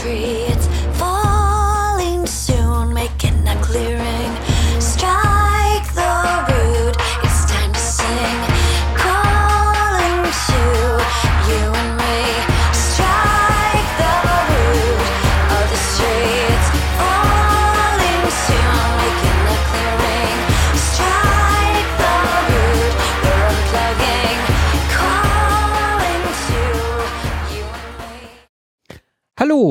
tree.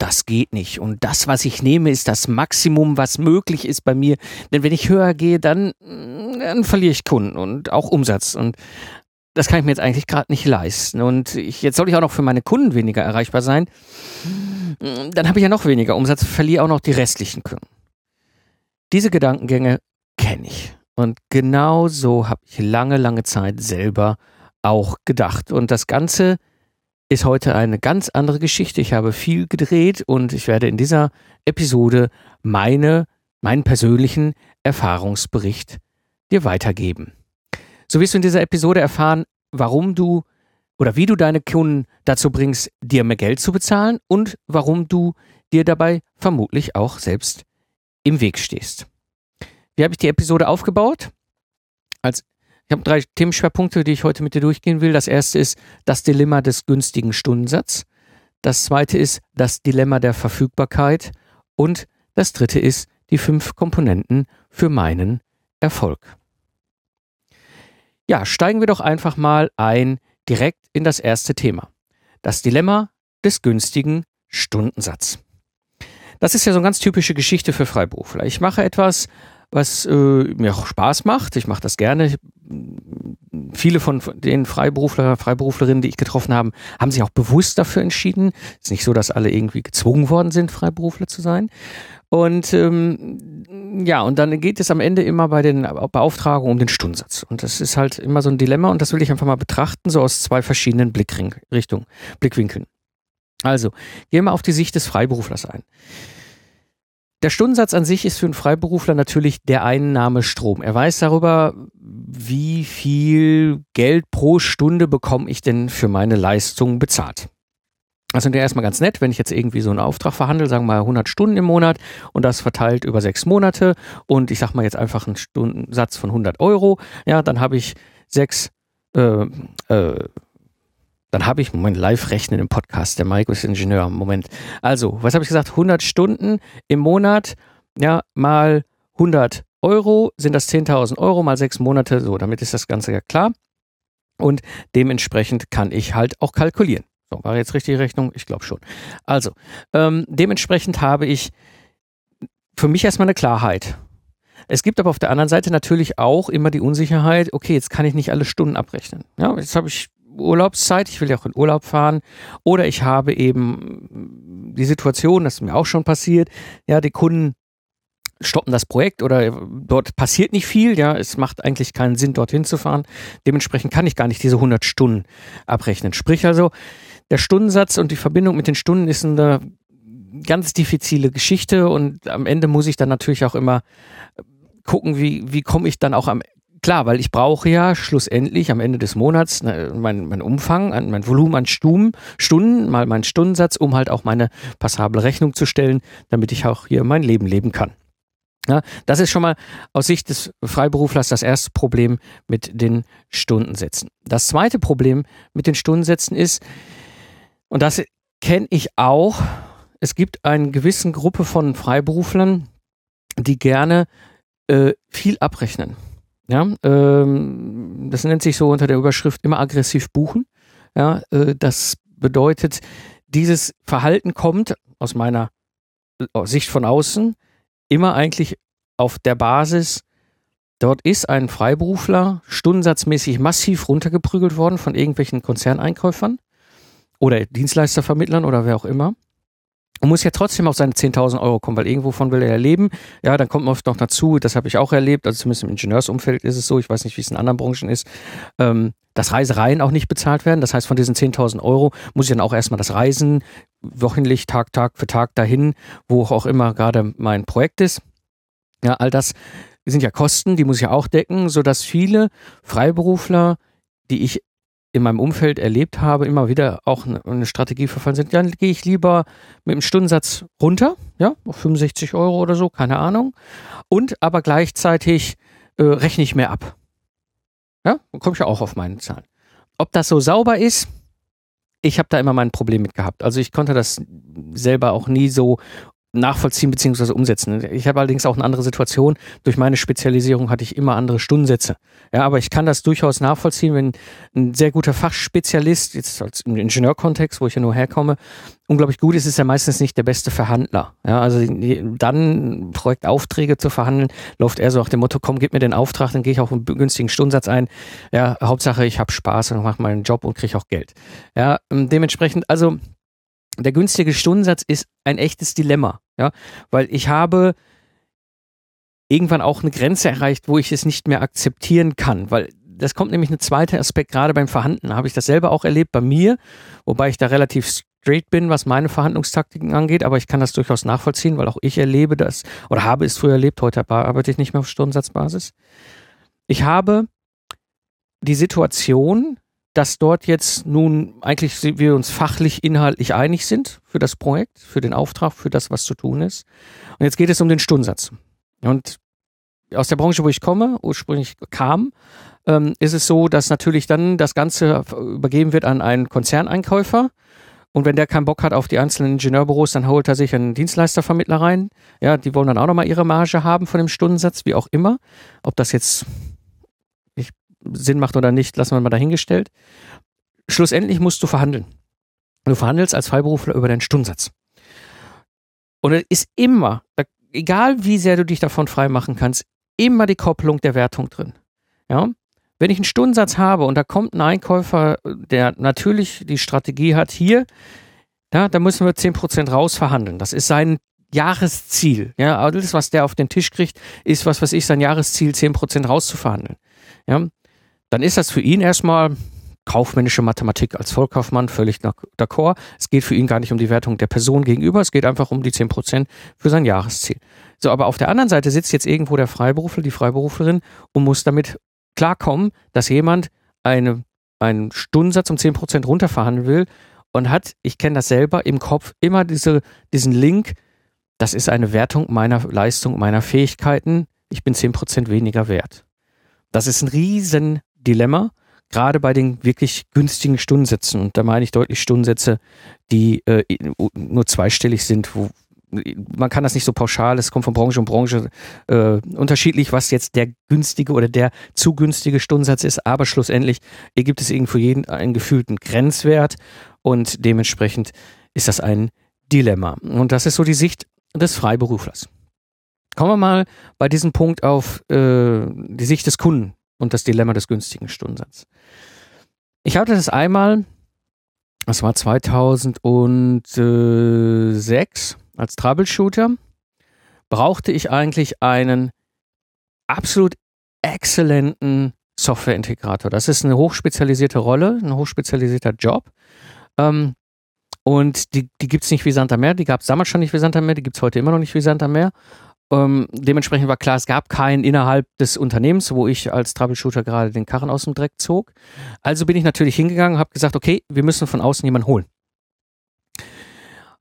das geht nicht. Und das, was ich nehme, ist das Maximum, was möglich ist bei mir. Denn wenn ich höher gehe, dann, dann verliere ich Kunden und auch Umsatz. Und das kann ich mir jetzt eigentlich gerade nicht leisten. Und ich, jetzt soll ich auch noch für meine Kunden weniger erreichbar sein. Dann habe ich ja noch weniger Umsatz, verliere auch noch die restlichen Kunden. Diese Gedankengänge kenne ich. Und genau so habe ich lange, lange Zeit selber auch gedacht. Und das Ganze ist heute eine ganz andere Geschichte. Ich habe viel gedreht und ich werde in dieser Episode meine, meinen persönlichen Erfahrungsbericht dir weitergeben. So wirst du in dieser Episode erfahren, warum du oder wie du deine Kunden dazu bringst, dir mehr Geld zu bezahlen und warum du dir dabei vermutlich auch selbst im Weg stehst. Wie habe ich die Episode aufgebaut? Als ich habe drei Themenschwerpunkte, die ich heute mit dir durchgehen will. Das erste ist das Dilemma des günstigen Stundensatzes. Das zweite ist das Dilemma der Verfügbarkeit. Und das dritte ist die fünf Komponenten für meinen Erfolg. Ja, steigen wir doch einfach mal ein direkt in das erste Thema. Das Dilemma des günstigen Stundensatzes. Das ist ja so eine ganz typische Geschichte für Freiberufler. Ich mache etwas, was äh, mir auch Spaß macht. Ich mache das gerne. Viele von den Freiberufler, Freiberuflerinnen, die ich getroffen habe, haben sich auch bewusst dafür entschieden. Es ist nicht so, dass alle irgendwie gezwungen worden sind, Freiberufler zu sein. Und ähm, ja, und dann geht es am Ende immer bei den Beauftragungen um den Stundensatz. Und das ist halt immer so ein Dilemma und das will ich einfach mal betrachten, so aus zwei verschiedenen Blickrichtungen, Blickwinkeln. Also, gehen wir auf die Sicht des Freiberuflers ein. Der Stundensatz an sich ist für einen Freiberufler natürlich der Einnahmestrom. Er weiß darüber, wie viel Geld pro Stunde bekomme ich denn für meine Leistung bezahlt. Das ist ja erstmal ganz nett, wenn ich jetzt irgendwie so einen Auftrag verhandle, sagen wir mal 100 Stunden im Monat und das verteilt über sechs Monate und ich sag mal jetzt einfach einen Stundensatz von 100 Euro, ja, dann habe ich sechs, äh, äh, dann habe ich, Moment, live rechnen im Podcast, der Mike ist Ingenieur, Moment. Also, was habe ich gesagt? 100 Stunden im Monat, ja, mal 100 Euro sind das 10.000 Euro mal sechs Monate, so, damit ist das Ganze ja klar. Und dementsprechend kann ich halt auch kalkulieren. So, war jetzt richtig Rechnung? Ich glaube schon. Also, ähm, dementsprechend habe ich für mich erstmal eine Klarheit. Es gibt aber auf der anderen Seite natürlich auch immer die Unsicherheit, okay, jetzt kann ich nicht alle Stunden abrechnen. Ja, jetzt habe ich Urlaubszeit, ich will ja auch in Urlaub fahren, oder ich habe eben die Situation, das ist mir auch schon passiert, ja, die Kunden stoppen das Projekt oder dort passiert nicht viel, ja, es macht eigentlich keinen Sinn, dorthin zu fahren. Dementsprechend kann ich gar nicht diese 100 Stunden abrechnen. Sprich also, der Stundensatz und die Verbindung mit den Stunden ist eine ganz diffizile Geschichte und am Ende muss ich dann natürlich auch immer gucken, wie, wie komme ich dann auch am Klar, weil ich brauche ja schlussendlich am Ende des Monats ne, mein, mein Umfang, an- mein Volumen an Stunden, Stunden, mal meinen Stundensatz, um halt auch meine passable Rechnung zu stellen, damit ich auch hier mein Leben leben kann. Ja, das ist schon mal aus Sicht des Freiberuflers das erste Problem mit den Stundensätzen. Das zweite Problem mit den Stundensätzen ist, und das kenne ich auch, es gibt eine gewisse Gruppe von Freiberuflern, die gerne äh, viel abrechnen. Ja, ähm, das nennt sich so unter der Überschrift immer aggressiv buchen. Ja, äh, das bedeutet, dieses Verhalten kommt aus meiner äh, Sicht von außen immer eigentlich auf der Basis, dort ist ein Freiberufler stundensatzmäßig massiv runtergeprügelt worden von irgendwelchen Konzerneinkäufern oder Dienstleistervermittlern oder wer auch immer. Und muss ja trotzdem auf seine 10.000 Euro kommen, weil irgendwovon will er ja leben. Ja, dann kommt man oft noch dazu, das habe ich auch erlebt, also zumindest im Ingenieursumfeld ist es so, ich weiß nicht, wie es in anderen Branchen ist, ähm, dass Reisereien auch nicht bezahlt werden. Das heißt, von diesen 10.000 Euro muss ich dann auch erstmal das Reisen, wöchentlich, Tag, Tag für Tag dahin, wo auch immer gerade mein Projekt ist. Ja, all das sind ja Kosten, die muss ich auch decken, sodass viele Freiberufler, die ich in meinem Umfeld erlebt habe, immer wieder auch eine, Strategie verfallen sind. Dann gehe ich lieber mit dem Stundensatz runter, ja, auf 65 Euro oder so, keine Ahnung. Und aber gleichzeitig äh, rechne ich mehr ab. Ja, dann komme ich ja auch auf meine Zahlen. Ob das so sauber ist, ich habe da immer mein Problem mit gehabt. Also ich konnte das selber auch nie so nachvollziehen bzw. umsetzen. Ich habe allerdings auch eine andere Situation. Durch meine Spezialisierung hatte ich immer andere Stundensätze. Ja, aber ich kann das durchaus nachvollziehen, wenn ein sehr guter Fachspezialist, jetzt als im Ingenieurkontext, wo ich ja nur herkomme, unglaublich gut ist, ist er meistens nicht der beste Verhandler. Ja, also dann Projektaufträge zu verhandeln, läuft er so nach dem Motto, komm, gib mir den Auftrag, dann gehe ich auf einen günstigen Stundensatz ein. Ja, Hauptsache, ich habe Spaß und mache meinen Job und kriege auch Geld. Ja, dementsprechend, also der günstige Stundensatz ist ein echtes Dilemma, ja, weil ich habe irgendwann auch eine Grenze erreicht, wo ich es nicht mehr akzeptieren kann, weil das kommt nämlich ein zweiter Aspekt, gerade beim Verhandeln habe ich das selber auch erlebt bei mir, wobei ich da relativ straight bin, was meine Verhandlungstaktiken angeht, aber ich kann das durchaus nachvollziehen, weil auch ich erlebe das oder habe es früher erlebt, heute arbeite ich nicht mehr auf Stundensatzbasis. Ich habe die Situation, dass dort jetzt nun eigentlich wir uns fachlich, inhaltlich einig sind für das Projekt, für den Auftrag, für das, was zu tun ist. Und jetzt geht es um den Stundensatz. Und aus der Branche, wo ich komme, ursprünglich kam, ähm, ist es so, dass natürlich dann das Ganze übergeben wird an einen Konzerneinkäufer. Und wenn der keinen Bock hat auf die einzelnen Ingenieurbüros, dann holt er sich einen Dienstleistervermittler rein. Ja, die wollen dann auch nochmal ihre Marge haben von dem Stundensatz, wie auch immer. Ob das jetzt Sinn macht oder nicht, lassen wir mal dahingestellt. Schlussendlich musst du verhandeln. Du verhandelst als Freiberufler über deinen Stundensatz. Und es ist immer, egal wie sehr du dich davon freimachen kannst, immer die Kopplung der Wertung drin. Ja? Wenn ich einen Stundensatz habe und da kommt ein Einkäufer, der natürlich die Strategie hat, hier, ja, da müssen wir 10% rausverhandeln. Das ist sein Jahresziel. Ja, alles, was der auf den Tisch kriegt, ist, was weiß ich, sein Jahresziel, 10% rauszuverhandeln. Ja, dann ist das für ihn erstmal kaufmännische Mathematik als Vollkaufmann völlig d'accord. Es geht für ihn gar nicht um die Wertung der Person gegenüber, es geht einfach um die 10% für sein Jahresziel. So, aber auf der anderen Seite sitzt jetzt irgendwo der Freiberufler, die Freiberuflerin und muss damit klarkommen, dass jemand eine, einen Stundensatz um 10% runterverhandeln will und hat, ich kenne das selber, im Kopf immer diese, diesen Link, das ist eine Wertung meiner Leistung, meiner Fähigkeiten, ich bin 10% weniger wert. Das ist ein riesen Dilemma, gerade bei den wirklich günstigen Stundensätzen. Und da meine ich deutlich Stundensätze, die äh, nur zweistellig sind, wo man kann das nicht so pauschal, es kommt von Branche und Branche äh, unterschiedlich, was jetzt der günstige oder der zu günstige Stundensatz ist, aber schlussendlich gibt es irgendwo jeden einen gefühlten Grenzwert und dementsprechend ist das ein Dilemma. Und das ist so die Sicht des Freiberuflers. Kommen wir mal bei diesem Punkt auf äh, die Sicht des Kunden und das Dilemma des günstigen Stundensatzes. Ich hatte das einmal, das war 2006 als Troubleshooter, brauchte ich eigentlich einen absolut exzellenten Softwareintegrator. Das ist eine hochspezialisierte Rolle, ein hochspezialisierter Job. Ähm, und die, die gibt es nicht wie Santa Meer, die gab es damals schon nicht wie Santa Meer, die gibt es heute immer noch nicht wie Santa Meer. Ähm, dementsprechend war klar, es gab keinen innerhalb des Unternehmens, wo ich als Troubleshooter gerade den Karren aus dem Dreck zog. Also bin ich natürlich hingegangen und habe gesagt, okay, wir müssen von außen jemanden holen.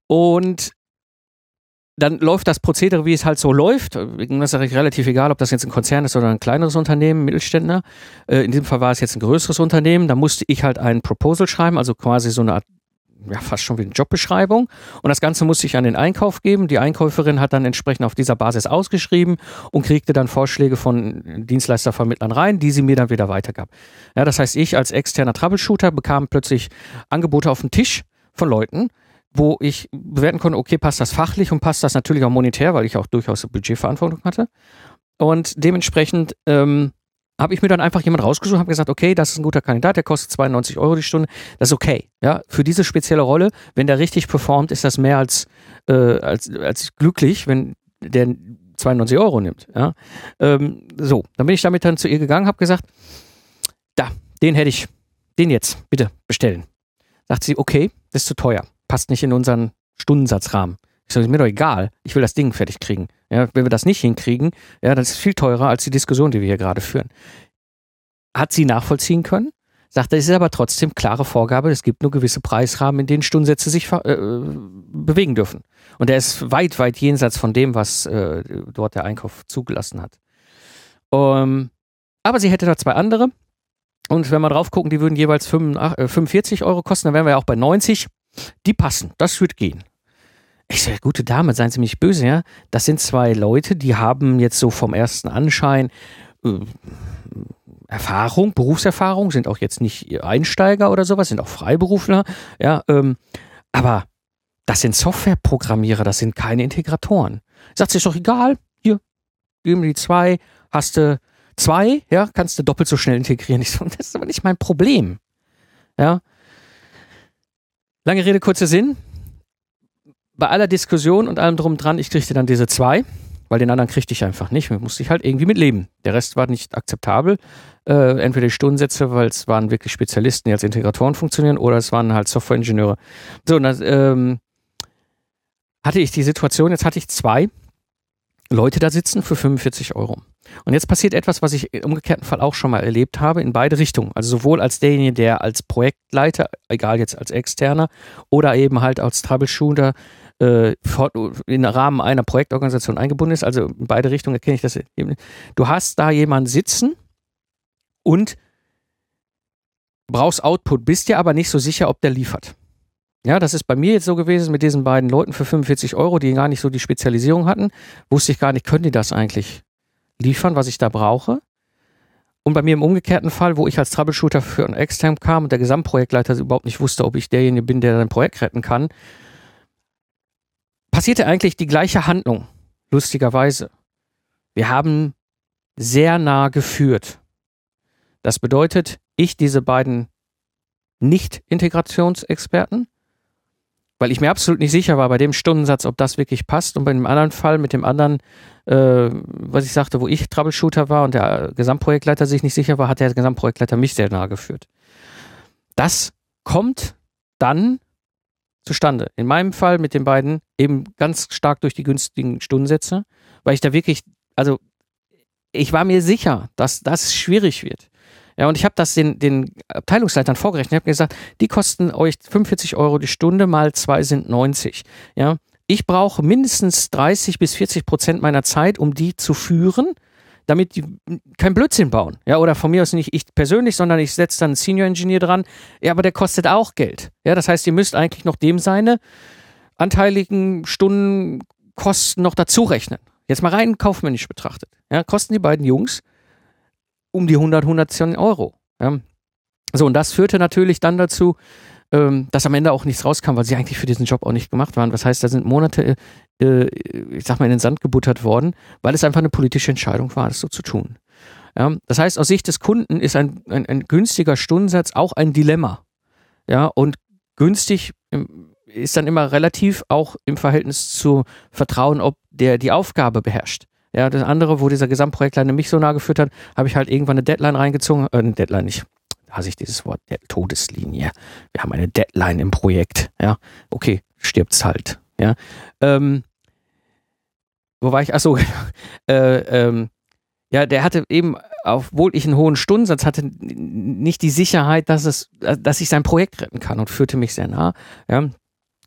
Und dann läuft das Prozedere, wie es halt so läuft. Das ist relativ egal, ob das jetzt ein Konzern ist oder ein kleineres Unternehmen, Mittelständler. Äh, in diesem Fall war es jetzt ein größeres Unternehmen. Da musste ich halt ein Proposal schreiben, also quasi so eine Art ja, fast schon wie eine Jobbeschreibung. Und das Ganze musste ich an den Einkauf geben. Die Einkäuferin hat dann entsprechend auf dieser Basis ausgeschrieben und kriegte dann Vorschläge von Dienstleistervermittlern rein, die sie mir dann wieder weitergab. Ja, das heißt, ich als externer Troubleshooter bekam plötzlich Angebote auf den Tisch von Leuten, wo ich bewerten konnte, okay, passt das fachlich und passt das natürlich auch monetär, weil ich auch durchaus Budgetverantwortung hatte. Und dementsprechend ähm, habe ich mir dann einfach jemand rausgesucht, habe gesagt, okay, das ist ein guter Kandidat, der kostet 92 Euro die Stunde, das ist okay. Ja, für diese spezielle Rolle, wenn der richtig performt, ist das mehr als, äh, als, als glücklich, wenn der 92 Euro nimmt. Ja, ähm, so, dann bin ich damit dann zu ihr gegangen, habe gesagt, da, den hätte ich, den jetzt, bitte bestellen. Sagt sie, okay, das ist zu teuer, passt nicht in unseren Stundensatzrahmen. Ich sage, mir doch egal, ich will das Ding fertig kriegen. Ja, wenn wir das nicht hinkriegen, ja, das ist viel teurer als die Diskussion, die wir hier gerade führen. Hat sie nachvollziehen können? Sagt er, es ist aber trotzdem klare Vorgabe, es gibt nur gewisse Preisrahmen, in denen Stundensätze sich äh, bewegen dürfen. Und er ist weit, weit jenseits von dem, was äh, dort der Einkauf zugelassen hat. Um, aber sie hätte da zwei andere. Und wenn wir drauf gucken, die würden jeweils 45 äh, Euro kosten, dann wären wir ja auch bei 90. Die passen, das wird gehen. Ich sage, gute Dame, seien Sie mich böse, ja. Das sind zwei Leute, die haben jetzt so vom ersten Anschein äh, Erfahrung, Berufserfahrung, sind auch jetzt nicht Einsteiger oder sowas, sind auch Freiberufler, ja. Ähm, aber das sind Softwareprogrammierer, das sind keine Integratoren. Sagt sich doch egal, hier, geben die zwei, hast du zwei, ja, kannst du doppelt so schnell integrieren. Ich so, das ist aber nicht mein Problem. Ja. Lange Rede, kurzer Sinn bei aller Diskussion und allem drum dran, ich kriegte dann diese zwei, weil den anderen kriegte ich einfach nicht. Musste ich halt irgendwie mit leben. Der Rest war nicht akzeptabel. Äh, entweder die Stundensätze, weil es waren wirklich Spezialisten, die als Integratoren funktionieren, oder es waren halt Softwareingenieure. So, und dann ähm, hatte ich die Situation, jetzt hatte ich zwei Leute da sitzen für 45 Euro. Und jetzt passiert etwas, was ich im umgekehrten Fall auch schon mal erlebt habe, in beide Richtungen. Also sowohl als derjenige, der als Projektleiter, egal jetzt als Externer, oder eben halt als Troubleshooter äh, in Rahmen einer Projektorganisation eingebunden ist. Also in beide Richtungen erkenne ich das. Du hast da jemanden sitzen und brauchst Output, bist dir aber nicht so sicher, ob der liefert. Ja, das ist bei mir jetzt so gewesen mit diesen beiden Leuten für 45 Euro, die gar nicht so die Spezialisierung hatten. Wusste ich gar nicht, können die das eigentlich liefern, was ich da brauche? Und bei mir im umgekehrten Fall, wo ich als Troubleshooter für ein Extern kam und der Gesamtprojektleiter überhaupt nicht wusste, ob ich derjenige bin, der sein Projekt retten kann, passierte eigentlich die gleiche Handlung, lustigerweise. Wir haben sehr nah geführt. Das bedeutet, ich diese beiden Nicht-Integrationsexperten, weil ich mir absolut nicht sicher war bei dem Stundensatz, ob das wirklich passt. Und bei dem anderen Fall mit dem anderen, äh, was ich sagte, wo ich Troubleshooter war und der Gesamtprojektleiter sich nicht sicher war, hat der Gesamtprojektleiter mich sehr nahe geführt. Das kommt dann zustande. In meinem Fall mit den beiden eben ganz stark durch die günstigen Stundensätze, weil ich da wirklich, also ich war mir sicher, dass das schwierig wird. Ja, und ich habe das den, den Abteilungsleitern vorgerechnet. Ich habe gesagt, die kosten euch 45 Euro die Stunde, mal zwei sind 90. Ja, ich brauche mindestens 30 bis 40 Prozent meiner Zeit, um die zu führen damit die kein Blödsinn bauen. Ja, oder von mir aus nicht ich persönlich, sondern ich setze dann einen Senior Engineer dran. Ja, aber der kostet auch Geld. Ja, das heißt, ihr müsst eigentlich noch dem seine anteiligen Stundenkosten noch dazu rechnen. Jetzt mal rein kaufmännisch betrachtet. Ja, kosten die beiden Jungs um die 100, 110 Euro. Ja. So, und das führte natürlich dann dazu, ähm, dass am Ende auch nichts rauskam, weil sie eigentlich für diesen Job auch nicht gemacht waren. Das heißt, da sind Monate, äh, ich sag mal, in den Sand gebuttert worden, weil es einfach eine politische Entscheidung war, das so zu tun. Ja, das heißt, aus Sicht des Kunden ist ein, ein, ein günstiger Stundensatz auch ein Dilemma. Ja, und günstig ähm, ist dann immer relativ auch im Verhältnis zu Vertrauen, ob der die Aufgabe beherrscht. Ja, das andere, wo dieser Gesamtprojektleiter mich so nah geführt hat, habe ich halt irgendwann eine Deadline reingezogen, äh, eine Deadline nicht, hasse ich dieses Wort, der Todeslinie. Wir haben eine Deadline im Projekt. Ja, okay, stirbt's halt. Ja, ähm, wo war ich? Achso, äh, ähm, ja, der hatte eben, obwohl ich einen hohen Stundensatz hatte, nicht die Sicherheit, dass es, dass ich sein Projekt retten kann und führte mich sehr nah. Ja,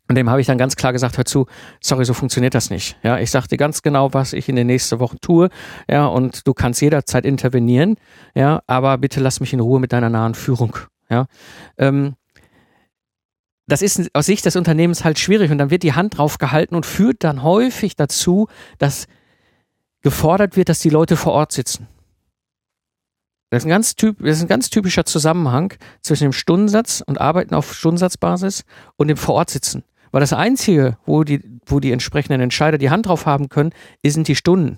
und dem habe ich dann ganz klar gesagt, hör zu, sorry, so funktioniert das nicht. Ja, ich sagte ganz genau, was ich in den nächsten Wochen tue. Ja, und du kannst jederzeit intervenieren. Ja, aber bitte lass mich in Ruhe mit deiner nahen Führung. Ja, ähm, das ist aus Sicht des Unternehmens halt schwierig und dann wird die Hand drauf gehalten und führt dann häufig dazu, dass gefordert wird, dass die Leute vor Ort sitzen. Das ist, ein ganz typ, das ist ein ganz typischer Zusammenhang zwischen dem Stundensatz und Arbeiten auf Stundensatzbasis und dem Vor Ort sitzen. Weil das Einzige, wo die, wo die entsprechenden Entscheider die Hand drauf haben können, sind die Stunden.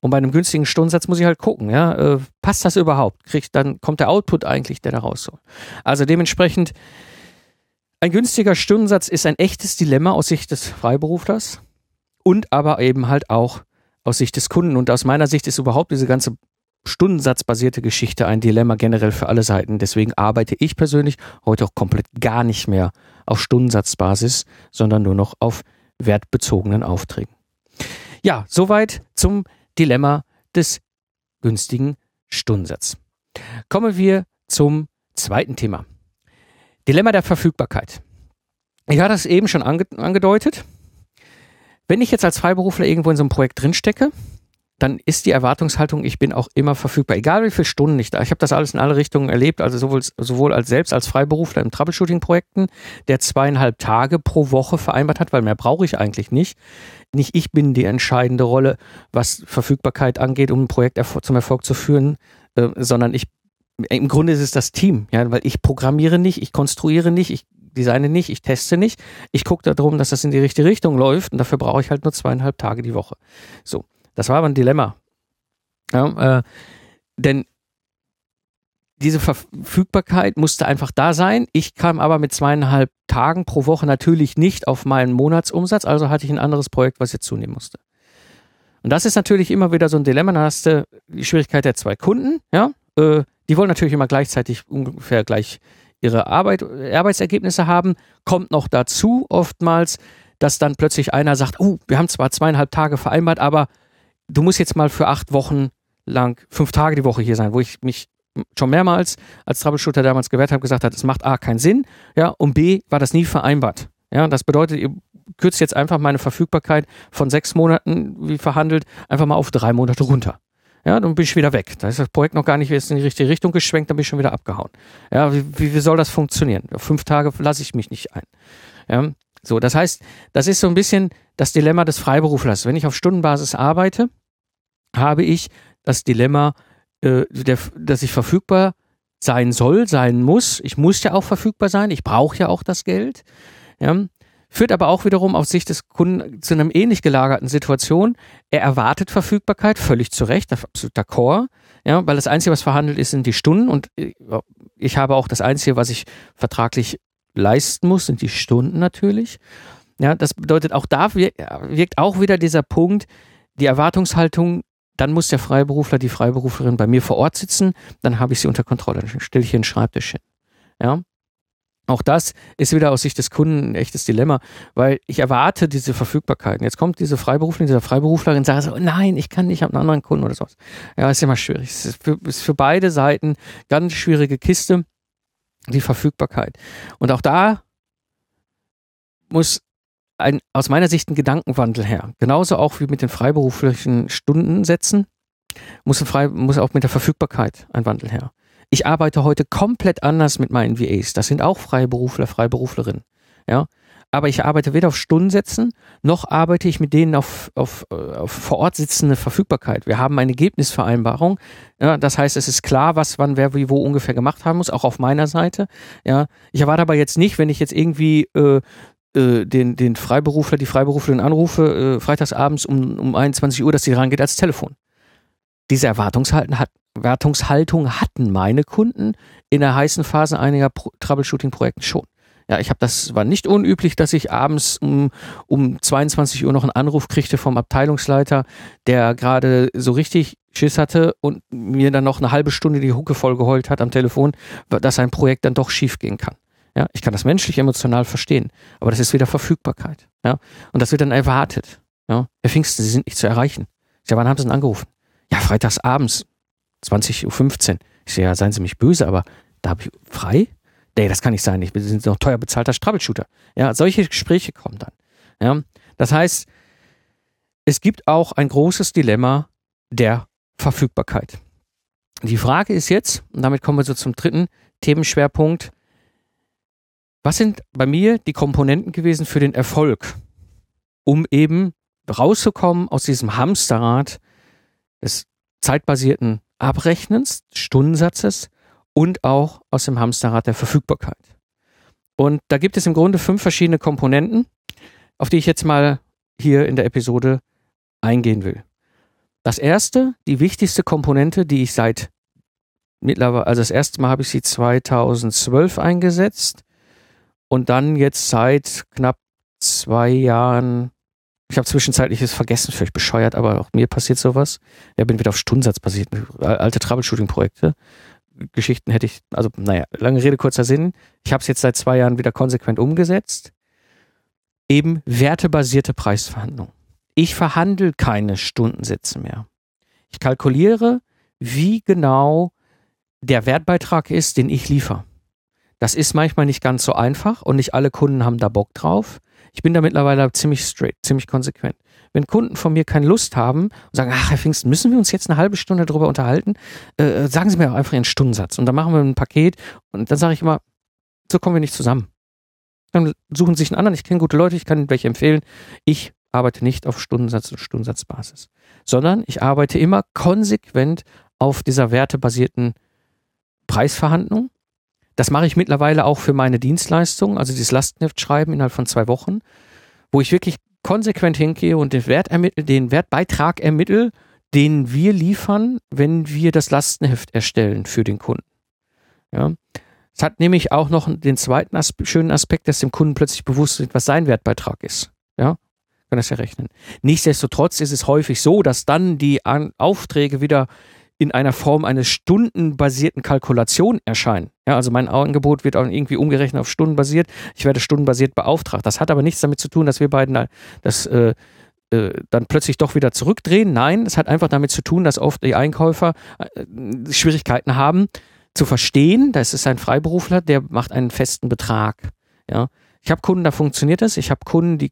Und bei einem günstigen Stundensatz muss ich halt gucken, ja, äh, passt das überhaupt? Kriegt dann kommt der Output eigentlich, der da raus soll. Also dementsprechend ein günstiger Stundensatz ist ein echtes Dilemma aus Sicht des Freiberuflers und aber eben halt auch aus Sicht des Kunden. Und aus meiner Sicht ist überhaupt diese ganze stundensatzbasierte Geschichte ein Dilemma generell für alle Seiten. Deswegen arbeite ich persönlich heute auch komplett gar nicht mehr auf Stundensatzbasis, sondern nur noch auf wertbezogenen Aufträgen. Ja, soweit zum Dilemma des günstigen Stundensatzes. Kommen wir zum zweiten Thema. Dilemma der Verfügbarkeit. Ich hatte es eben schon ange angedeutet. Wenn ich jetzt als Freiberufler irgendwo in so einem Projekt drinstecke, dann ist die Erwartungshaltung, ich bin auch immer verfügbar, egal wie viele Stunden ich da. Ich habe das alles in alle Richtungen erlebt, also sowohl, sowohl als selbst als Freiberufler in Troubleshooting-Projekten, der zweieinhalb Tage pro Woche vereinbart hat, weil mehr brauche ich eigentlich nicht. Nicht ich bin die entscheidende Rolle, was Verfügbarkeit angeht, um ein Projekt zum Erfolg zu führen, äh, sondern ich im Grunde ist es das Team, ja, weil ich programmiere nicht, ich konstruiere nicht, ich designe nicht, ich teste nicht. Ich gucke darum, dass das in die richtige Richtung läuft und dafür brauche ich halt nur zweieinhalb Tage die Woche. So. Das war aber ein Dilemma. Ja, äh, denn diese Verfügbarkeit musste einfach da sein. Ich kam aber mit zweieinhalb Tagen pro Woche natürlich nicht auf meinen Monatsumsatz, also hatte ich ein anderes Projekt, was jetzt zunehmen musste. Und das ist natürlich immer wieder so ein Dilemma. Da hast du die Schwierigkeit der zwei Kunden, ja. Äh, die wollen natürlich immer gleichzeitig ungefähr gleich ihre Arbeit, Arbeitsergebnisse haben. Kommt noch dazu oftmals, dass dann plötzlich einer sagt, oh, wir haben zwar zweieinhalb Tage vereinbart, aber du musst jetzt mal für acht Wochen lang fünf Tage die Woche hier sein, wo ich mich schon mehrmals als Troubleshooter damals gewährt habe, gesagt hat, es macht A keinen Sinn, ja, und B war das nie vereinbart. Ja, das bedeutet, ihr kürzt jetzt einfach meine Verfügbarkeit von sechs Monaten, wie verhandelt, einfach mal auf drei Monate runter. Ja, dann bin ich wieder weg. Da ist das Projekt noch gar nicht in die richtige Richtung geschwenkt, dann bin ich schon wieder abgehauen. Ja, wie, wie soll das funktionieren? Fünf Tage lasse ich mich nicht ein. Ja, so, das heißt, das ist so ein bisschen das Dilemma des Freiberuflers. Wenn ich auf Stundenbasis arbeite, habe ich das Dilemma, äh, der, dass ich verfügbar sein soll, sein muss. Ich muss ja auch verfügbar sein. Ich brauche ja auch das Geld. Ja. Führt aber auch wiederum aus Sicht des Kunden zu einer ähnlich gelagerten Situation. Er erwartet Verfügbarkeit, völlig zu Recht, absoluter Core. Ja, weil das Einzige, was verhandelt ist, sind die Stunden und äh, ich habe auch das Einzige, was ich vertraglich leisten muss, sind die Stunden natürlich. Ja, das bedeutet, auch da wirkt auch wieder dieser Punkt, die Erwartungshaltung dann muss der Freiberufler, die Freiberuflerin bei mir vor Ort sitzen, dann habe ich sie unter Kontrolle, dann stelle ich hier einen Schreibtisch hin. Ja. Auch das ist wieder aus Sicht des Kunden ein echtes Dilemma, weil ich erwarte diese Verfügbarkeiten. Jetzt kommt diese Freiberuflerin, dieser Freiberuflerin sagt so, nein, ich kann nicht, ich habe einen anderen Kunden oder sowas. Ja, ist immer schwierig. Es ist ist für beide Seiten ganz schwierige Kiste, die Verfügbarkeit. Und auch da muss ein, aus meiner Sicht ein Gedankenwandel her. Genauso auch wie mit den freiberuflichen Stundensätzen muss, frei, muss auch mit der Verfügbarkeit ein Wandel her. Ich arbeite heute komplett anders mit meinen VAs. Das sind auch Freiberufler, Freiberuflerinnen. Ja. Aber ich arbeite weder auf Stundensätzen, noch arbeite ich mit denen auf, auf, auf vor Ort sitzende Verfügbarkeit. Wir haben eine Ergebnisvereinbarung. Ja, das heißt, es ist klar, was wann wer wie wo ungefähr gemacht haben muss, auch auf meiner Seite. Ja, ich erwarte aber jetzt nicht, wenn ich jetzt irgendwie äh, äh, den, den Freiberufler, die Freiberuflerin anrufe, äh, freitagsabends um, um 21 Uhr, dass sie rangeht als Telefon. Diese Erwartungshaltung, hat, Erwartungshaltung hatten meine Kunden in der heißen Phase einiger Troubleshooting-Projekten schon. Ja, ich habe das war nicht unüblich, dass ich abends um, um 22 Uhr noch einen Anruf kriegte vom Abteilungsleiter, der gerade so richtig Schiss hatte und mir dann noch eine halbe Stunde die Hucke vollgeheult hat am Telefon, dass ein Projekt dann doch schief gehen kann. Ja, ich kann das menschlich emotional verstehen, aber das ist wieder Verfügbarkeit. Ja, und das wird dann erwartet. Ja, Herr Pfingsten, Sie sind nicht zu erreichen. Ich sage, wann haben Sie denn angerufen? Ja, freitags abends, 20.15 Uhr. Ich sage, ja, seien Sie mich böse, aber da habe ich frei? Nee, das kann nicht sein. Ich bin noch teuer bezahlter Troubleshooter. Ja, solche Gespräche kommen dann. Ja, das heißt, es gibt auch ein großes Dilemma der Verfügbarkeit. Die Frage ist jetzt, und damit kommen wir so zum dritten Themenschwerpunkt, was sind bei mir die Komponenten gewesen für den Erfolg, um eben rauszukommen aus diesem Hamsterrad des zeitbasierten Abrechnens, Stundensatzes und auch aus dem Hamsterrad der Verfügbarkeit. Und da gibt es im Grunde fünf verschiedene Komponenten, auf die ich jetzt mal hier in der Episode eingehen will. Das erste, die wichtigste Komponente, die ich seit mittlerweile, also das erste Mal habe ich sie 2012 eingesetzt und dann jetzt seit knapp zwei Jahren, ich habe zwischenzeitlich es vergessen, vielleicht bescheuert, aber auch mir passiert sowas. Ja, bin wieder auf Stundensatz basiert, alte Troubleshooting-Projekte. Geschichten hätte ich, also naja, lange Rede, kurzer Sinn. Ich habe es jetzt seit zwei Jahren wieder konsequent umgesetzt. Eben wertebasierte Preisverhandlung. Ich verhandle keine Stundensätze mehr. Ich kalkuliere, wie genau der Wertbeitrag ist, den ich liefere. Das ist manchmal nicht ganz so einfach und nicht alle Kunden haben da Bock drauf. Ich bin da mittlerweile ziemlich straight, ziemlich konsequent. Wenn Kunden von mir keine Lust haben und sagen, ach Herr Pfingsten, müssen wir uns jetzt eine halbe Stunde darüber unterhalten, äh, sagen Sie mir einfach Ihren Stundensatz und dann machen wir ein Paket und dann sage ich immer, so kommen wir nicht zusammen. Dann suchen Sie sich einen anderen, ich kenne gute Leute, ich kann welche empfehlen. Ich arbeite nicht auf Stundensatz und Stundensatzbasis, sondern ich arbeite immer konsequent auf dieser wertebasierten Preisverhandlung. Das mache ich mittlerweile auch für meine Dienstleistung, also dieses Lastenheft schreiben innerhalb von zwei Wochen, wo ich wirklich konsequent hingehe und den, Wert ermittle, den Wertbeitrag ermittle, den wir liefern, wenn wir das Lastenheft erstellen für den Kunden. Ja. Es hat nämlich auch noch den zweiten As schönen Aspekt, dass dem Kunden plötzlich bewusst wird, was sein Wertbeitrag ist. Ja, kann das ja rechnen. Nichtsdestotrotz ist es häufig so, dass dann die An Aufträge wieder in einer Form eines stundenbasierten Kalkulation erscheinen. Ja, also mein Angebot wird auch irgendwie umgerechnet auf stundenbasiert. Ich werde stundenbasiert beauftragt. Das hat aber nichts damit zu tun, dass wir beiden das äh, äh, dann plötzlich doch wieder zurückdrehen. Nein, es hat einfach damit zu tun, dass oft die Einkäufer äh, Schwierigkeiten haben zu verstehen. Das ist ein Freiberufler, der macht einen festen Betrag. Ja, ich habe Kunden, da funktioniert das. Ich habe Kunden, die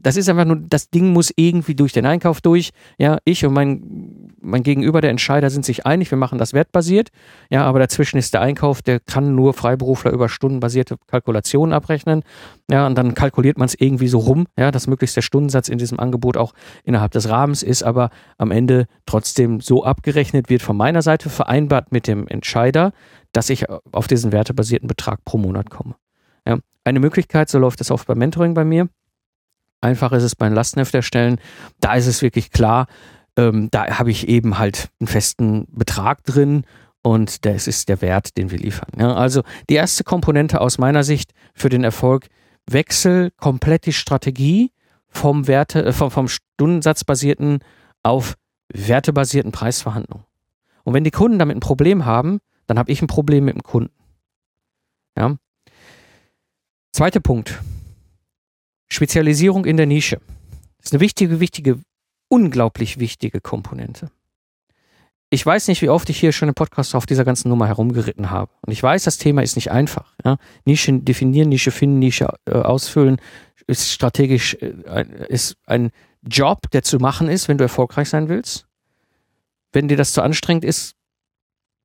das ist einfach nur, das Ding muss irgendwie durch den Einkauf durch. Ja, ich und mein, mein Gegenüber, der Entscheider, sind sich einig, wir machen das wertbasiert. Ja, aber dazwischen ist der Einkauf, der kann nur Freiberufler über stundenbasierte Kalkulationen abrechnen. Ja, und dann kalkuliert man es irgendwie so rum, ja, dass möglichst der Stundensatz in diesem Angebot auch innerhalb des Rahmens ist, aber am Ende trotzdem so abgerechnet wird von meiner Seite, vereinbart mit dem Entscheider, dass ich auf diesen wertebasierten Betrag pro Monat komme. Ja, eine Möglichkeit, so läuft das oft beim Mentoring bei mir, Einfach ist es beim Lastenheft erstellen. Da ist es wirklich klar, ähm, da habe ich eben halt einen festen Betrag drin und das ist der Wert, den wir liefern. Ja, also die erste Komponente aus meiner Sicht für den Erfolg, wechsel komplett die Strategie vom Werte, äh, vom, vom Stundensatzbasierten auf wertebasierten Preisverhandlungen. Und wenn die Kunden damit ein Problem haben, dann habe ich ein Problem mit dem Kunden. Ja. Zweiter Punkt. Spezialisierung in der Nische. Das ist eine wichtige, wichtige, unglaublich wichtige Komponente. Ich weiß nicht, wie oft ich hier schon im Podcast auf dieser ganzen Nummer herumgeritten habe. Und ich weiß, das Thema ist nicht einfach. Ja? Nische definieren, Nische finden, Nische äh, ausfüllen, ist strategisch, äh, ist ein Job, der zu machen ist, wenn du erfolgreich sein willst. Wenn dir das zu anstrengend ist,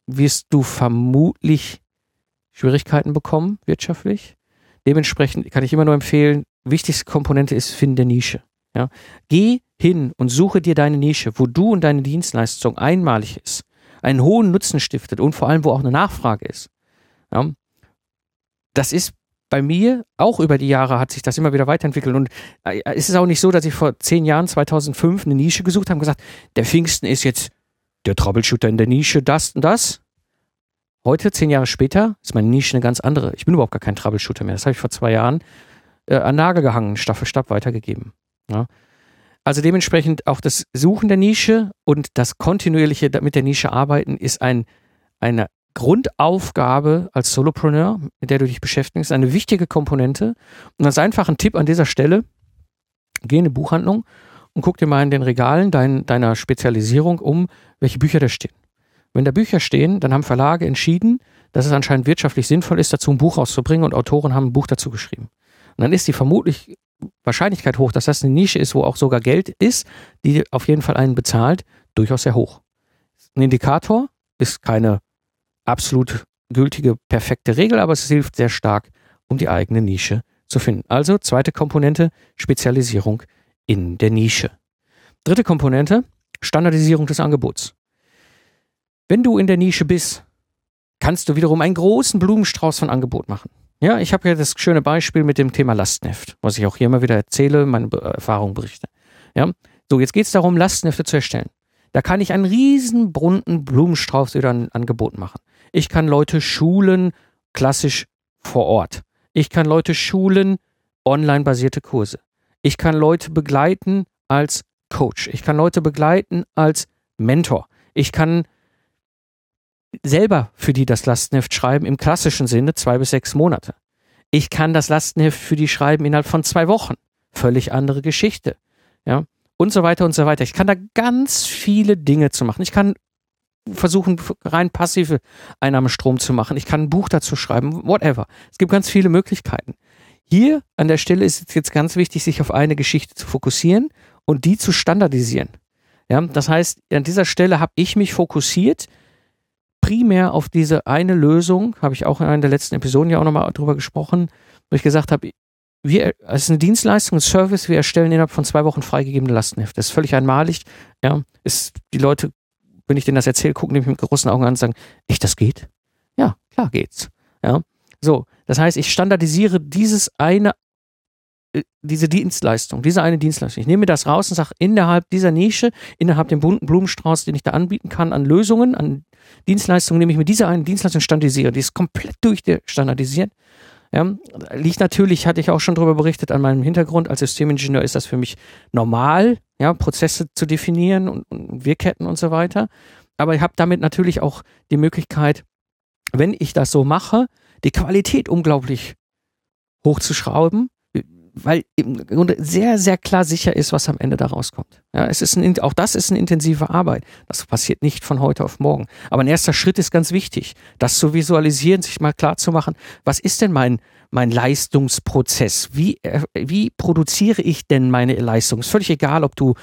wirst du vermutlich Schwierigkeiten bekommen, wirtschaftlich. Dementsprechend kann ich immer nur empfehlen, wichtigste Komponente ist, finde Nische. Ja? Geh hin und suche dir deine Nische, wo du und deine Dienstleistung einmalig ist, einen hohen Nutzen stiftet und vor allem, wo auch eine Nachfrage ist. Ja? Das ist bei mir auch über die Jahre hat sich das immer wieder weiterentwickelt und äh, es ist auch nicht so, dass ich vor zehn Jahren, 2005, eine Nische gesucht habe und gesagt, der Pfingsten ist jetzt der Troubleshooter in der Nische, das und das. Heute, zehn Jahre später, ist meine Nische eine ganz andere. Ich bin überhaupt gar kein Troubleshooter mehr. Das habe ich vor zwei Jahren äh, an Nagel gehangen, Staffel Stab weitergegeben. Ja. Also dementsprechend auch das Suchen der Nische und das kontinuierliche mit der Nische arbeiten ist ein, eine Grundaufgabe als Solopreneur, mit der du dich beschäftigst, eine wichtige Komponente. Und als einfachen Tipp an dieser Stelle, geh in eine Buchhandlung und guck dir mal in den Regalen dein, deiner Spezialisierung um, welche Bücher da stehen. Wenn da Bücher stehen, dann haben Verlage entschieden, dass es anscheinend wirtschaftlich sinnvoll ist, dazu ein Buch rauszubringen und Autoren haben ein Buch dazu geschrieben. Und dann ist die vermutlich Wahrscheinlichkeit hoch, dass das eine Nische ist, wo auch sogar Geld ist, die auf jeden Fall einen bezahlt, durchaus sehr hoch. Ein Indikator ist keine absolut gültige, perfekte Regel, aber es hilft sehr stark, um die eigene Nische zu finden. Also zweite Komponente, Spezialisierung in der Nische. Dritte Komponente, Standardisierung des Angebots. Wenn du in der Nische bist, kannst du wiederum einen großen Blumenstrauß von Angebot machen. Ja, ich habe ja das schöne Beispiel mit dem Thema Lastenheft, was ich auch hier immer wieder erzähle, meine Erfahrungen berichte. Ja, So, jetzt geht es darum, Lastenhefte zu erstellen. Da kann ich einen riesen bunten Blumenstrauß wieder ein Angebot machen. Ich kann Leute schulen, klassisch vor Ort. Ich kann Leute schulen, online-basierte Kurse. Ich kann Leute begleiten als Coach. Ich kann Leute begleiten als Mentor. Ich kann selber für die das Lastenheft schreiben, im klassischen Sinne zwei bis sechs Monate. Ich kann das Lastenheft für die schreiben innerhalb von zwei Wochen. Völlig andere Geschichte. Ja. Und so weiter und so weiter. Ich kann da ganz viele Dinge zu machen. Ich kann versuchen, rein passive Einnahmestrom zu machen. Ich kann ein Buch dazu schreiben, whatever. Es gibt ganz viele Möglichkeiten. Hier an der Stelle ist es jetzt ganz wichtig, sich auf eine Geschichte zu fokussieren und die zu standardisieren. Ja, das heißt, an dieser Stelle habe ich mich fokussiert, primär auf diese eine Lösung, habe ich auch in einer der letzten Episoden ja auch nochmal drüber gesprochen, wo ich gesagt habe, wir, es ist eine Dienstleistung, ein Service, wir erstellen innerhalb von zwei Wochen freigegebene Lastenhefte. Das ist völlig einmalig. Ja, ist, die Leute, wenn ich denen das erzähle, gucken mich mit großen Augen an und sagen, echt, das geht? Ja, klar geht's. Ja, so. Das heißt, ich standardisiere dieses eine diese Dienstleistung, diese eine Dienstleistung. Ich nehme mir das raus und sage, innerhalb dieser Nische, innerhalb dem bunten Blumenstrauß, den ich da anbieten kann, an Lösungen, an Dienstleistungen, nehme ich mir diese eine Dienstleistung standardisiere. Die ist komplett durchstandardisiert. Ja, liegt natürlich, hatte ich auch schon darüber berichtet, an meinem Hintergrund. Als Systemingenieur ist das für mich normal, ja, Prozesse zu definieren und, und Wirkketten und so weiter. Aber ich habe damit natürlich auch die Möglichkeit, wenn ich das so mache, die Qualität unglaublich hochzuschrauben weil im Grunde sehr, sehr klar sicher ist, was am Ende da rauskommt. Ja, es ist ein, auch das ist eine intensive Arbeit. Das passiert nicht von heute auf morgen. Aber ein erster Schritt ist ganz wichtig, das zu visualisieren, sich mal klar zu machen, was ist denn mein, mein Leistungsprozess? Wie, äh, wie produziere ich denn meine Leistung? Ist völlig egal, ob du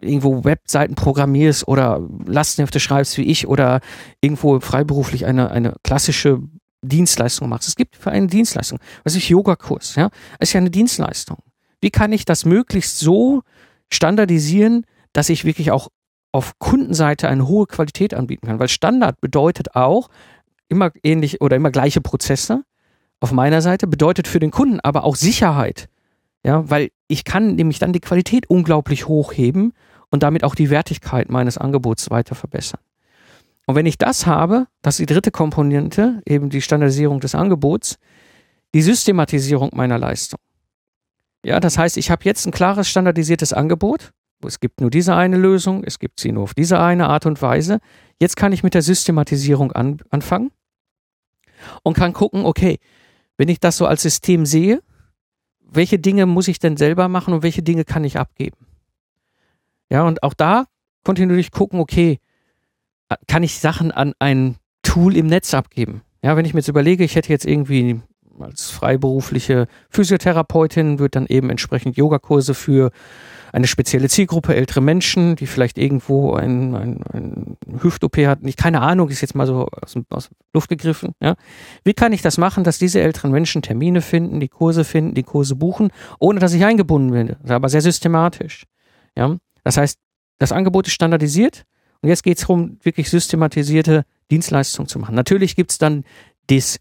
irgendwo Webseiten programmierst oder Lastenhefte schreibst wie ich oder irgendwo freiberuflich eine, eine klassische Dienstleistung machst. Es gibt für eine Dienstleistung, was ich Yogakurs, ja, ist ja eine Dienstleistung. Wie kann ich das möglichst so standardisieren, dass ich wirklich auch auf Kundenseite eine hohe Qualität anbieten kann? Weil Standard bedeutet auch immer ähnlich oder immer gleiche Prozesse auf meiner Seite, bedeutet für den Kunden aber auch Sicherheit. Ja, weil ich kann nämlich dann die Qualität unglaublich hochheben und damit auch die Wertigkeit meines Angebots weiter verbessern. Und wenn ich das habe, das ist die dritte Komponente, eben die Standardisierung des Angebots, die Systematisierung meiner Leistung. Ja, das heißt, ich habe jetzt ein klares standardisiertes Angebot. Es gibt nur diese eine Lösung, es gibt sie nur auf diese eine Art und Weise. Jetzt kann ich mit der Systematisierung an, anfangen und kann gucken, okay, wenn ich das so als System sehe, welche Dinge muss ich denn selber machen und welche Dinge kann ich abgeben? Ja, und auch da kontinuierlich gucken, okay, kann ich Sachen an ein Tool im Netz abgeben. Ja, wenn ich mir jetzt überlege, ich hätte jetzt irgendwie als freiberufliche Physiotherapeutin, würde dann eben entsprechend Yogakurse für eine spezielle Zielgruppe, ältere Menschen, die vielleicht irgendwo ein, ein, ein Hüft-OP hatten. Ich keine Ahnung, ist jetzt mal so aus, aus Luft gegriffen. Ja. Wie kann ich das machen, dass diese älteren Menschen Termine finden, die Kurse finden, die Kurse buchen, ohne dass ich eingebunden bin? aber sehr systematisch. Ja. Das heißt, das Angebot ist standardisiert und jetzt geht es darum, wirklich systematisierte Dienstleistungen zu machen. Natürlich gibt es dann des,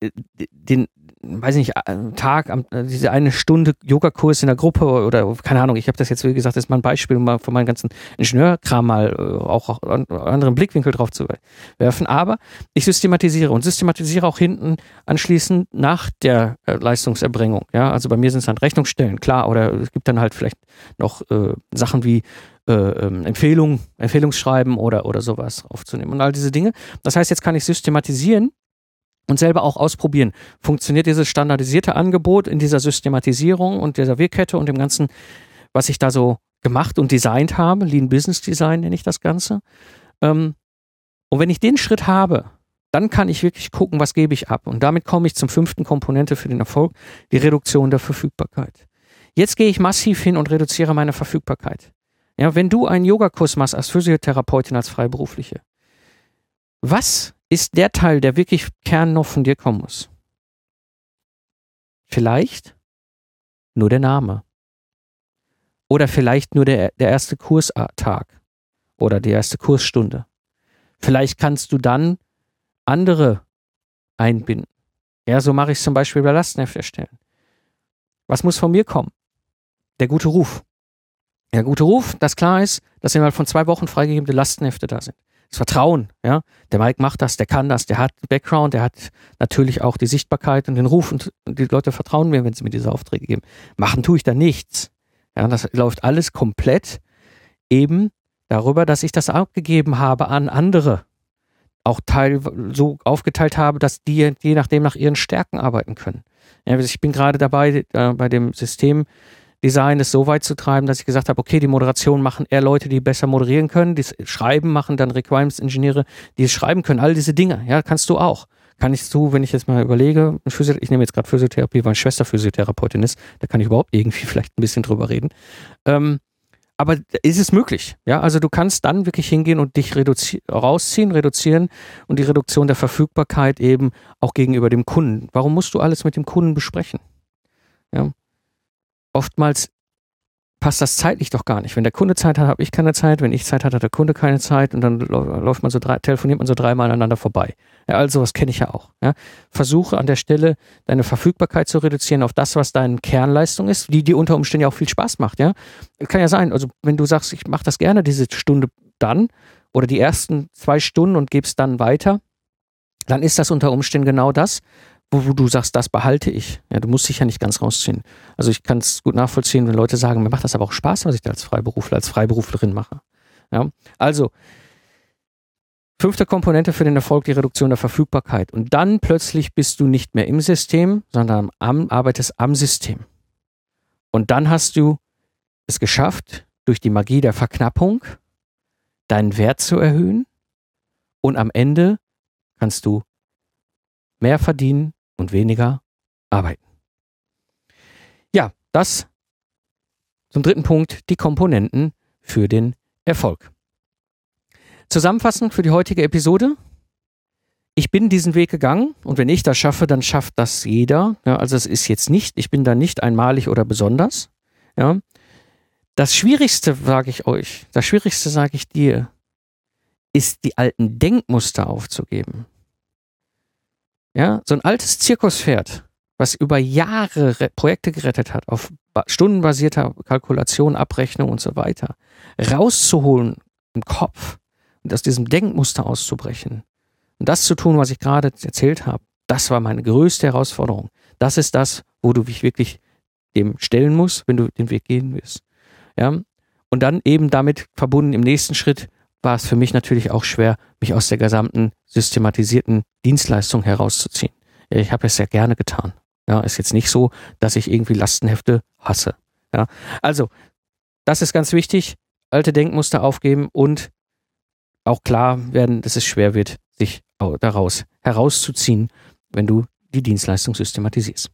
äh, den, weiß nicht, äh, Tag, äh, diese eine Stunde Yogakurs in der Gruppe oder keine Ahnung, ich habe das jetzt, wie gesagt, das ist mal ein Beispiel, um mal von meinem ganzen Ingenieurkram mal auch einen anderen Blickwinkel drauf zu werfen. Aber ich systematisiere und systematisiere auch hinten anschließend nach der Leistungserbringung. Ja, also bei mir sind es dann Rechnungsstellen, klar, oder es gibt dann halt vielleicht noch äh, Sachen wie äh, ähm, Empfehlungen, Empfehlungsschreiben oder, oder sowas aufzunehmen und all diese Dinge. Das heißt, jetzt kann ich systematisieren und selber auch ausprobieren. Funktioniert dieses standardisierte Angebot in dieser Systematisierung und dieser Wirkkette und dem Ganzen, was ich da so gemacht und designt habe? Lean Business Design nenne ich das Ganze. Ähm, und wenn ich den Schritt habe, dann kann ich wirklich gucken, was gebe ich ab. Und damit komme ich zum fünften Komponente für den Erfolg, die Reduktion der Verfügbarkeit. Jetzt gehe ich massiv hin und reduziere meine Verfügbarkeit. Ja, wenn du einen Yogakurs machst als Physiotherapeutin, als Freiberufliche, was ist der Teil, der wirklich Kern noch von dir kommen muss? Vielleicht nur der Name. Oder vielleicht nur der, der erste Kurstag oder die erste Kursstunde. Vielleicht kannst du dann andere einbinden. Ja, so mache ich es zum Beispiel bei Lastenheft erstellen. Was muss von mir kommen? Der gute Ruf. Der gute Ruf, das klar ist, dass innerhalb von zwei Wochen freigegebene Lastenhefte da sind. Das Vertrauen, ja. Der Mike macht das, der kann das, der hat Background, der hat natürlich auch die Sichtbarkeit und den Ruf und die Leute vertrauen mir, wenn sie mir diese Aufträge geben. Machen tue ich da nichts. Ja, das läuft alles komplett eben darüber, dass ich das abgegeben habe an andere. Auch Teil so aufgeteilt habe, dass die je nachdem nach ihren Stärken arbeiten können. Ja, ich bin gerade dabei, äh, bei dem System Design es so weit zu treiben, dass ich gesagt habe, okay, die Moderation machen eher Leute, die besser moderieren können, die Schreiben machen dann Requirements-Ingenieure, die es schreiben können, all diese Dinge, ja, kannst du auch. Kann ich du, wenn ich jetzt mal überlege, ich nehme jetzt gerade Physiotherapie, weil meine Schwester Physiotherapeutin ist, da kann ich überhaupt irgendwie vielleicht ein bisschen drüber reden. Ähm, aber ist es möglich? Ja, also du kannst dann wirklich hingehen und dich reduzi rausziehen, reduzieren und die Reduktion der Verfügbarkeit eben auch gegenüber dem Kunden. Warum musst du alles mit dem Kunden besprechen? Ja, oftmals passt das zeitlich doch gar nicht. Wenn der Kunde Zeit hat, habe ich keine Zeit. Wenn ich Zeit hatte, hat der Kunde keine Zeit und dann läuft man so drei, telefoniert man so dreimal aneinander vorbei. Ja, also was kenne ich ja auch. Ja. Versuche an der Stelle deine Verfügbarkeit zu reduzieren auf das, was deine Kernleistung ist, die dir unter Umständen ja auch viel Spaß macht. Ja, kann ja sein. Also wenn du sagst, ich mache das gerne diese Stunde dann oder die ersten zwei Stunden und gibst dann weiter, dann ist das unter Umständen genau das, wo, wo du sagst, das behalte ich. Ja, du musst dich ja nicht ganz rausziehen. Also ich kann es gut nachvollziehen, wenn Leute sagen, mir macht das aber auch Spaß, was ich da als Freiberufler, als Freiberuflerin mache. Ja, also fünfte Komponente für den Erfolg die Reduktion der Verfügbarkeit. Und dann plötzlich bist du nicht mehr im System, sondern am, arbeitest am System. Und dann hast du es geschafft, durch die Magie der Verknappung deinen Wert zu erhöhen. Und am Ende kannst du mehr verdienen und weniger arbeiten. Ja, das zum dritten Punkt die Komponenten für den Erfolg. Zusammenfassend für die heutige Episode. Ich bin diesen Weg gegangen und wenn ich das schaffe, dann schafft das jeder. Ja, also es ist jetzt nicht, ich bin da nicht einmalig oder besonders. Ja. Das Schwierigste, sage ich euch, das Schwierigste sage ich dir, ist die alten Denkmuster aufzugeben. Ja, so ein altes Zirkuspferd, was über Jahre Projekte gerettet hat, auf stundenbasierter Kalkulation, Abrechnung und so weiter, rauszuholen im Kopf und aus diesem Denkmuster auszubrechen und das zu tun, was ich gerade erzählt habe, das war meine größte Herausforderung. Das ist das, wo du dich wirklich dem stellen musst, wenn du den Weg gehen willst. Ja, und dann eben damit verbunden im nächsten Schritt war es für mich natürlich auch schwer, mich aus der gesamten systematisierten Dienstleistung herauszuziehen. Ich habe es sehr gerne getan. Ja, ist jetzt nicht so, dass ich irgendwie Lastenhefte hasse. Ja, also, das ist ganz wichtig. Alte Denkmuster aufgeben und auch klar werden, dass es schwer wird, sich daraus herauszuziehen, wenn du die Dienstleistung systematisierst.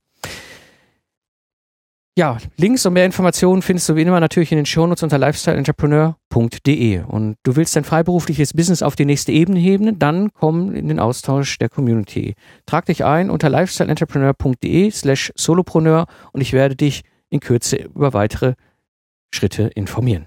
Ja, Links und mehr Informationen findest du wie immer natürlich in den Shownotes unter lifestyleentrepreneur.de. Und du willst dein freiberufliches Business auf die nächste Ebene heben, dann komm in den Austausch der Community. Trag dich ein unter lifestyleentrepreneur.de slash solopreneur und ich werde dich in Kürze über weitere Schritte informieren.